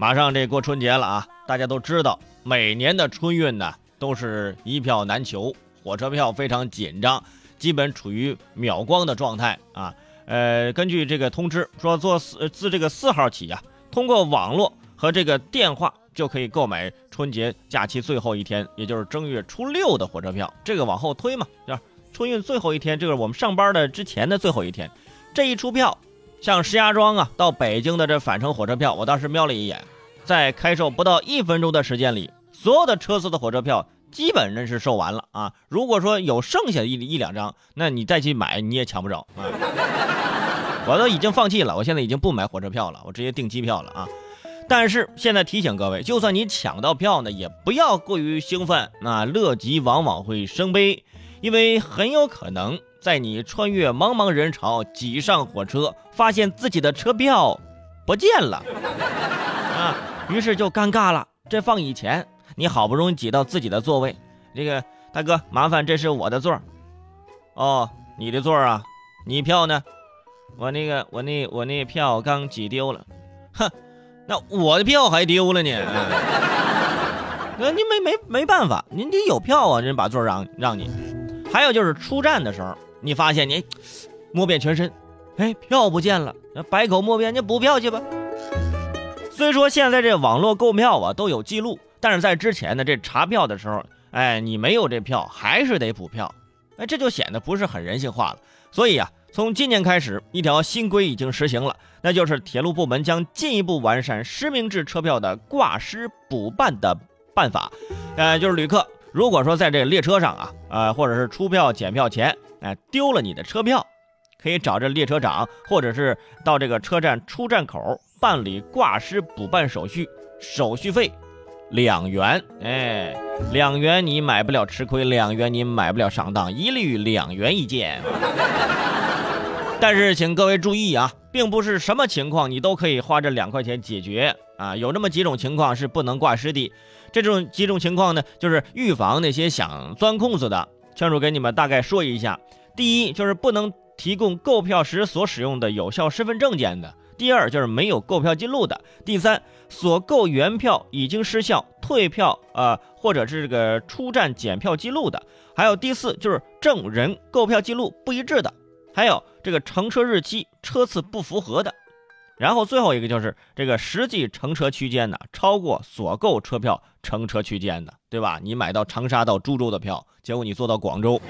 马上这过春节了啊，大家都知道，每年的春运呢都是一票难求，火车票非常紧张，基本处于秒光的状态啊。呃，根据这个通知说，做四自这个四号起呀，通过网络和这个电话就可以购买春节假期最后一天，也就是正月初六的火车票。这个往后推嘛，就是春运最后一天，这个我们上班的之前的最后一天，这一出票。像石家庄啊到北京的这返程火车票，我当时瞄了一眼，在开售不到一分钟的时间里，所有的车次的火车票基本上是售完了啊。如果说有剩下的一一两张，那你再去买你也抢不着啊。我都已经放弃了，我现在已经不买火车票了，我直接订机票了啊。但是现在提醒各位，就算你抢到票呢，也不要过于兴奋，那乐极往往会生悲，因为很有可能。在你穿越茫茫人潮挤上火车，发现自己的车票不见了啊，于是就尴尬了。这放以前，你好不容易挤到自己的座位，这个大哥麻烦，这是我的座儿。哦，你的座儿啊？你票呢？我那个我那我那票刚挤丢了。哼，那我的票还丢了呢？那您没没没办法，您得有票啊，人把座让让你。还有就是出站的时候。你发现你摸遍全身，哎，票不见了，那百口莫辩，你补票去吧。虽说现在这网络购票啊都有记录，但是在之前的这查票的时候，哎，你没有这票还是得补票，哎，这就显得不是很人性化了。所以啊，从今年开始，一条新规已经实行了，那就是铁路部门将进一步完善实名制车票的挂失补办的办法。呃，就是旅客如果说在这列车上啊，呃，或者是出票检票前。哎，丢了你的车票，可以找这列车长，或者是到这个车站出站口办理挂失补办手续，手续费两元。哎，两元你买不了吃亏，两元你买不了上当，一律两元一件。但是请各位注意啊，并不是什么情况你都可以花这两块钱解决啊，有这么几种情况是不能挂失的。这种几种情况呢，就是预防那些想钻空子的。圈主给你们大概说一下：第一，就是不能提供购票时所使用的有效身份证件的；第二，就是没有购票记录的；第三，所购原票已经失效、退票啊，或者是这个出站检票记录的；还有第四，就是证人购票记录不一致的；还有这个乘车日期、车次不符合的。然后最后一个就是这个实际乘车区间呢，超过所购车票乘车区间的，对吧？你买到长沙到株洲的票，结果你坐到广州，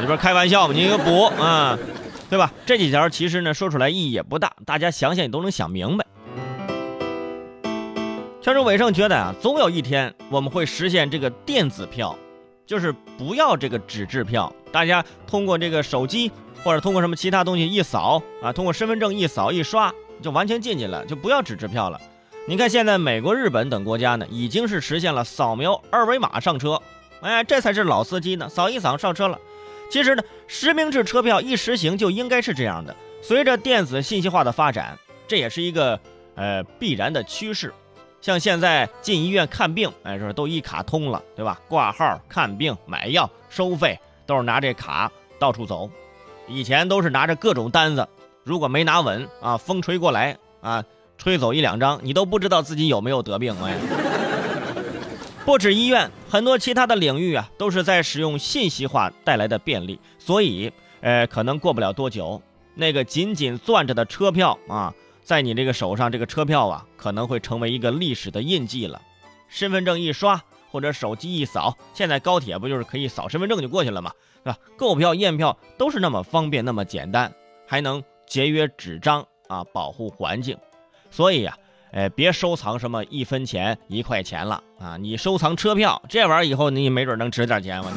你不是开玩笑吗？你给补啊，对吧？这几条其实呢说出来意义也不大，大家想想也都能想明白。圈主伟盛觉得啊，总有一天我们会实现这个电子票，就是不要这个纸质票，大家通过这个手机。或者通过什么其他东西一扫啊，通过身份证一扫一刷就完全进去了，就不要纸质票了。你看现在美国、日本等国家呢，已经是实现了扫描二维码上车，哎，这才是老司机呢，扫一扫上车了。其实呢，实名制车票一实行就应该是这样的。随着电子信息化的发展，这也是一个呃必然的趋势。像现在进医院看病，哎，说都一卡通了，对吧？挂号、看病、买药、收费都是拿这卡到处走。以前都是拿着各种单子，如果没拿稳啊，风吹过来啊，吹走一两张，你都不知道自己有没有得病哎。不止医院，很多其他的领域啊，都是在使用信息化带来的便利，所以，呃，可能过不了多久，那个紧紧攥着的车票啊，在你这个手上，这个车票啊，可能会成为一个历史的印记了。身份证一刷。或者手机一扫，现在高铁不就是可以扫身份证就过去了吗？是吧？购票验票都是那么方便，那么简单，还能节约纸张啊，保护环境。所以呀，哎，别收藏什么一分钱、一块钱了啊！你收藏车票，这玩意儿以后你没准能值点钱。我